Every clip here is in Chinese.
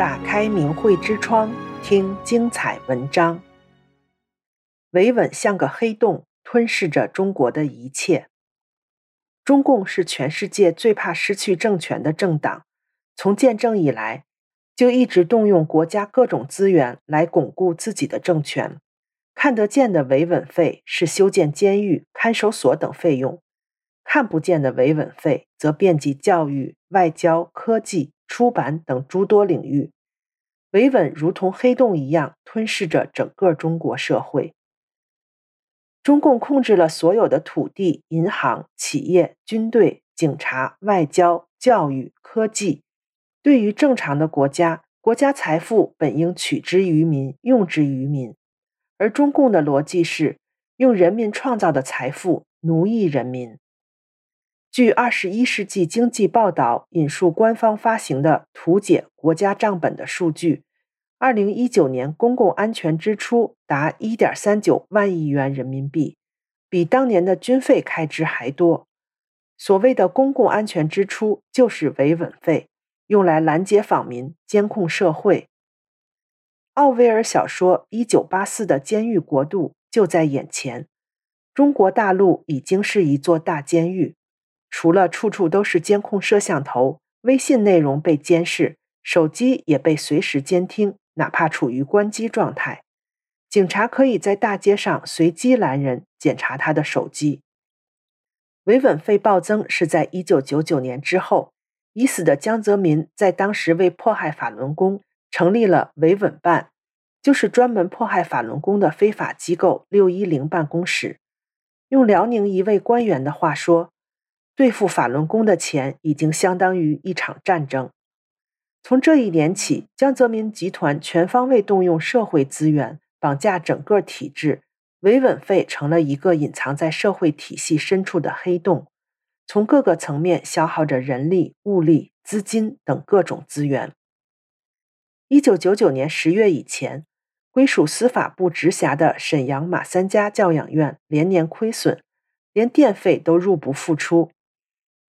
打开明慧之窗，听精彩文章。维稳像个黑洞，吞噬着中国的一切。中共是全世界最怕失去政权的政党，从建政以来，就一直动用国家各种资源来巩固自己的政权。看得见的维稳费是修建监狱、看守所等费用，看不见的维稳费则遍及教育、外交、科技、出版等诸多领域。维稳如同黑洞一样吞噬着整个中国社会。中共控制了所有的土地、银行、企业、军队、警察、外交、教育、科技。对于正常的国家，国家财富本应取之于民，用之于民。而中共的逻辑是用人民创造的财富奴役人民。据《二十一世纪经济报道》引述官方发行的图解国家账本的数据，二零一九年公共安全支出达一点三九万亿元人民币，比当年的军费开支还多。所谓的公共安全支出就是维稳费，用来拦截访民、监控社会。奥威尔小说《一九八四》的监狱国度就在眼前，中国大陆已经是一座大监狱。除了处处都是监控摄像头，微信内容被监视，手机也被随时监听，哪怕处于关机状态，警察可以在大街上随机拦人检查他的手机。维稳费暴增是在一九九九年之后，已死的江泽民在当时为迫害法轮功。成立了维稳办，就是专门迫害法轮功的非法机构“六一零办公室”。用辽宁一位官员的话说：“对付法轮功的钱已经相当于一场战争。”从这一年起，江泽民集团全方位动用社会资源，绑架整个体制，维稳费成了一个隐藏在社会体系深处的黑洞，从各个层面消耗着人力、物力、资金等各种资源。一九九九年十月以前，归属司法部直辖的沈阳马三家教养院连年亏损，连电费都入不敷出。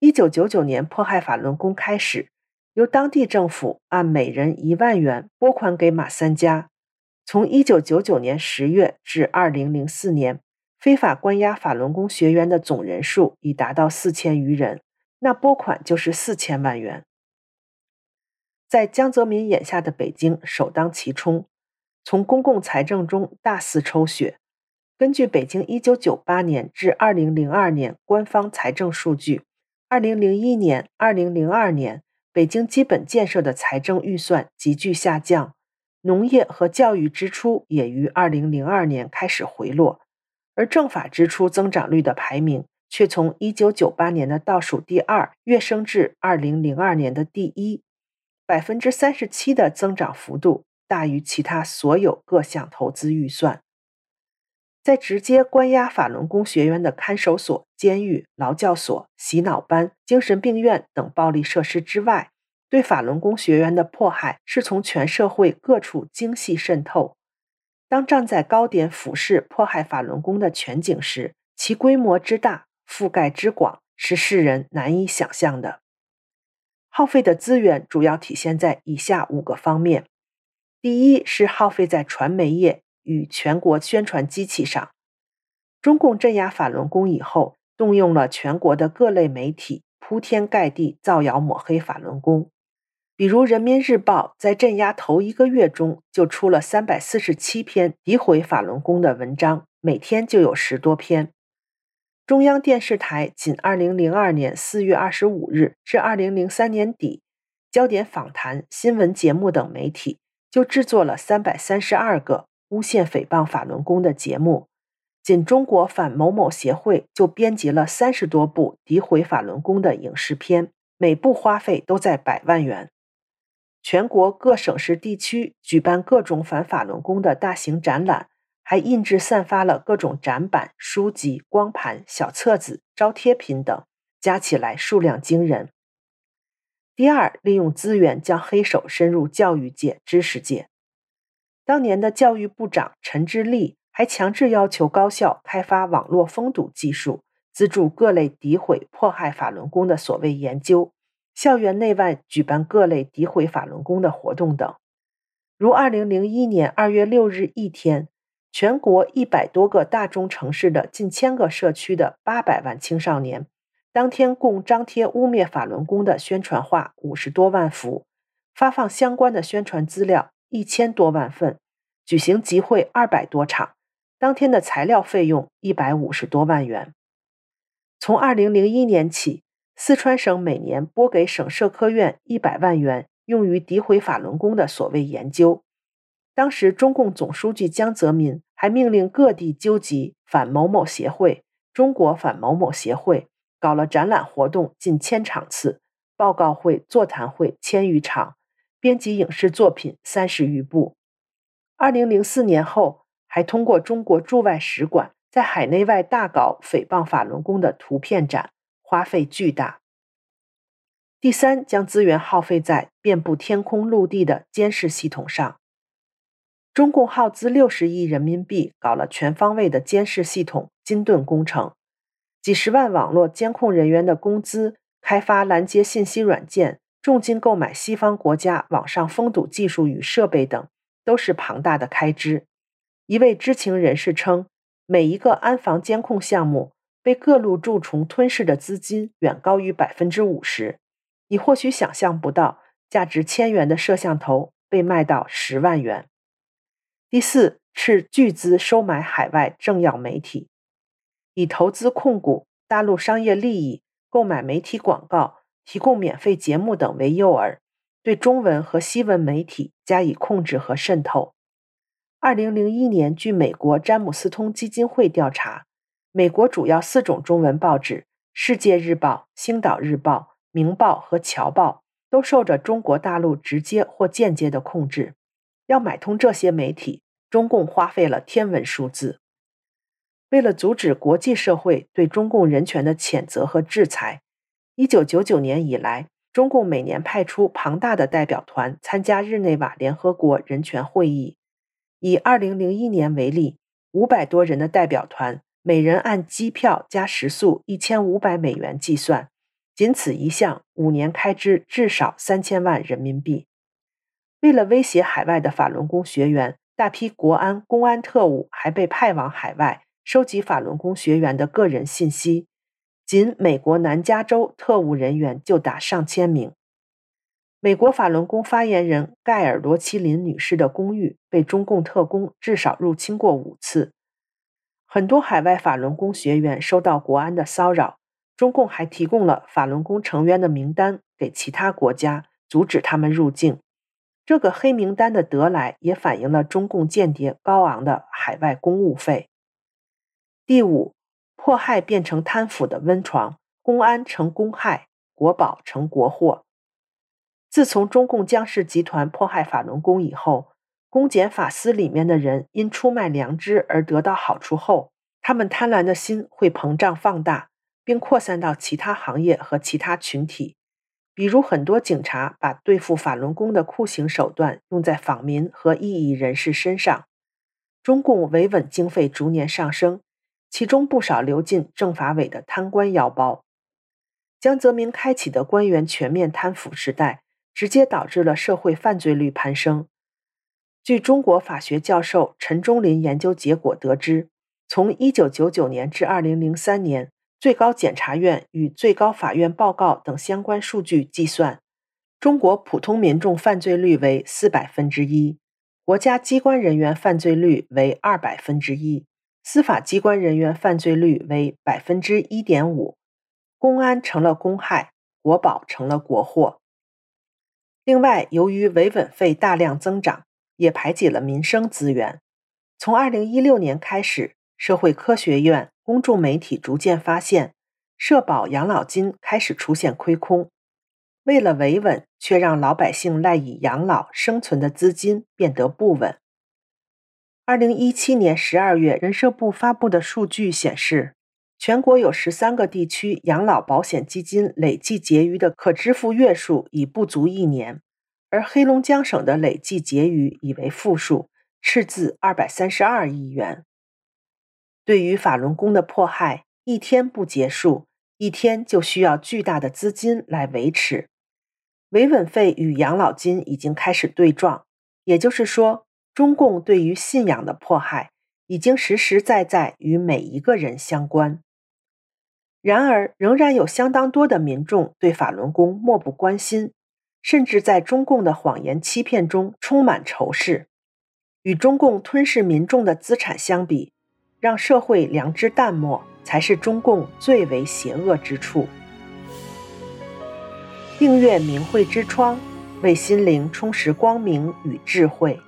一九九九年迫害法轮功开始，由当地政府按每人一万元拨款给马三家。从一九九九年十月至二零零四年，非法关押法轮功学员的总人数已达到四千余人，那拨款就是四千万元。在江泽民眼下的北京首当其冲，从公共财政中大肆抽血。根据北京一九九八年至二零零二年官方财政数据，二零零一年、二零零二年北京基本建设的财政预算急剧下降，农业和教育支出也于二零零二年开始回落，而政法支出增长率的排名却从一九九八年的倒数第二跃升至二零零二年的第一。百分之三十七的增长幅度大于其他所有各项投资预算。在直接关押法轮功学员的看守所、监狱、劳教所、洗脑班、精神病院等暴力设施之外，对法轮功学员的迫害是从全社会各处精细渗透。当站在高点俯视迫害法轮功的全景时，其规模之大、覆盖之广，是世人难以想象的。耗费的资源主要体现在以下五个方面：第一是耗费在传媒业与全国宣传机器上。中共镇压法轮功以后，动用了全国的各类媒体，铺天盖地造谣抹黑法轮功。比如《人民日报》在镇压头一个月中，就出了三百四十七篇诋毁法轮功的文章，每天就有十多篇。中央电视台仅二零零二年四月二十五日至二零零三年底，焦点访谈、新闻节目等媒体就制作了三百三十二个诬陷诽谤法轮功的节目。仅中国反某某协会就编辑了三十多部诋毁法轮功的影视片，每部花费都在百万元。全国各省市地区举办各种反法轮功的大型展览。还印制散发了各种展板、书籍、光盘、小册子、招贴品等，加起来数量惊人。第二，利用资源将黑手伸入教育界、知识界。当年的教育部长陈智诣还强制要求高校开发网络封堵技术，资助各类诋毁、迫害法轮功的所谓研究，校园内外举办各类诋毁法轮功的活动等。如二零零一年二月六日一天，全国一百多个大中城市的近千个社区的八百万青少年，当天共张贴污蔑法轮功的宣传画五十多万幅，发放相关的宣传资料一千多万份，举行集会二百多场，当天的材料费用一百五十多万元。从二零零一年起，四川省每年拨给省社科院一百万元，用于诋毁法轮功的所谓研究。当时，中共总书记江泽民还命令各地纠集反某某协会、中国反某某协会，搞了展览活动近千场次，报告会、座谈会千余场，编辑影视作品三十余部。二零零四年后，还通过中国驻外使馆在海内外大搞诽谤法轮功的图片展，花费巨大。第三，将资源耗费在遍布天空陆地的监视系统上。中共耗资六十亿人民币搞了全方位的监视系统金盾工程，几十万网络监控人员的工资，开发拦截信息软件，重金购买西方国家网上封堵技术与设备等，都是庞大的开支。一位知情人士称，每一个安防监控项目被各路蛀虫吞噬的资金远高于百分之五十。你或许想象不到，价值千元的摄像头被卖到十万元。第四，斥巨资收买海外政要媒体，以投资控股、大陆商业利益、购买媒体广告、提供免费节目等为诱饵，对中文和西文媒体加以控制和渗透。二零零一年，据美国詹姆斯通基金会调查，美国主要四种中文报纸《世界日报》《星岛日报》《明报》和《侨报》都受着中国大陆直接或间接的控制。要买通这些媒体，中共花费了天文数字。为了阻止国际社会对中共人权的谴责和制裁，一九九九年以来，中共每年派出庞大的代表团参加日内瓦联合国人权会议。以二零零一年为例，五百多人的代表团，每人按机票加食宿一千五百美元计算，仅此一项，五年开支至少三千万人民币。为了威胁海外的法轮功学员，大批国安、公安特务还被派往海外收集法轮功学员的个人信息。仅美国南加州特务人员就达上千名。美国法轮功发言人盖尔·罗奇林女士的公寓被中共特工至少入侵过五次。很多海外法轮功学员受到国安的骚扰，中共还提供了法轮功成员的名单给其他国家，阻止他们入境。这个黑名单的得来，也反映了中共间谍高昂的海外公务费。第五，迫害变成贪腐的温床，公安成公害，国宝成国货。自从中共江氏集团迫害法轮功以后，公检法司里面的人因出卖良知而得到好处后，他们贪婪的心会膨胀放大，并扩散到其他行业和其他群体。比如，很多警察把对付法轮功的酷刑手段用在访民和异议人士身上。中共维稳经费逐年上升，其中不少流进政法委的贪官腰包。江泽民开启的官员全面贪腐时代，直接导致了社会犯罪率攀升。据中国法学教授陈忠林研究结果得知，从一九九九年至二零零三年。最高检察院与最高法院报告等相关数据计算，中国普通民众犯罪率为四百分之一，国家机关人员犯罪率为二百分之一，司法机关人员犯罪率为百分之一点五，公安成了公害，国保成了国祸。另外，由于维稳费大量增长，也排挤了民生资源。从二零一六年开始，社会科学院。公众媒体逐渐发现，社保养老金开始出现亏空。为了维稳，却让老百姓赖以养老生存的资金变得不稳。二零一七年十二月，人社部发布的数据显示，全国有十三个地区养老保险基金累计结余的可支付月数已不足一年，而黑龙江省的累计结余已为负数，赤字二百三十二亿元。对于法轮功的迫害，一天不结束，一天就需要巨大的资金来维持。维稳费与养老金已经开始对撞，也就是说，中共对于信仰的迫害已经实实在在与每一个人相关。然而，仍然有相当多的民众对法轮功漠不关心，甚至在中共的谎言欺骗中充满仇视。与中共吞噬民众的资产相比，让社会良知淡漠才是中共最为邪恶之处。订阅明慧之窗，为心灵充实光明与智慧。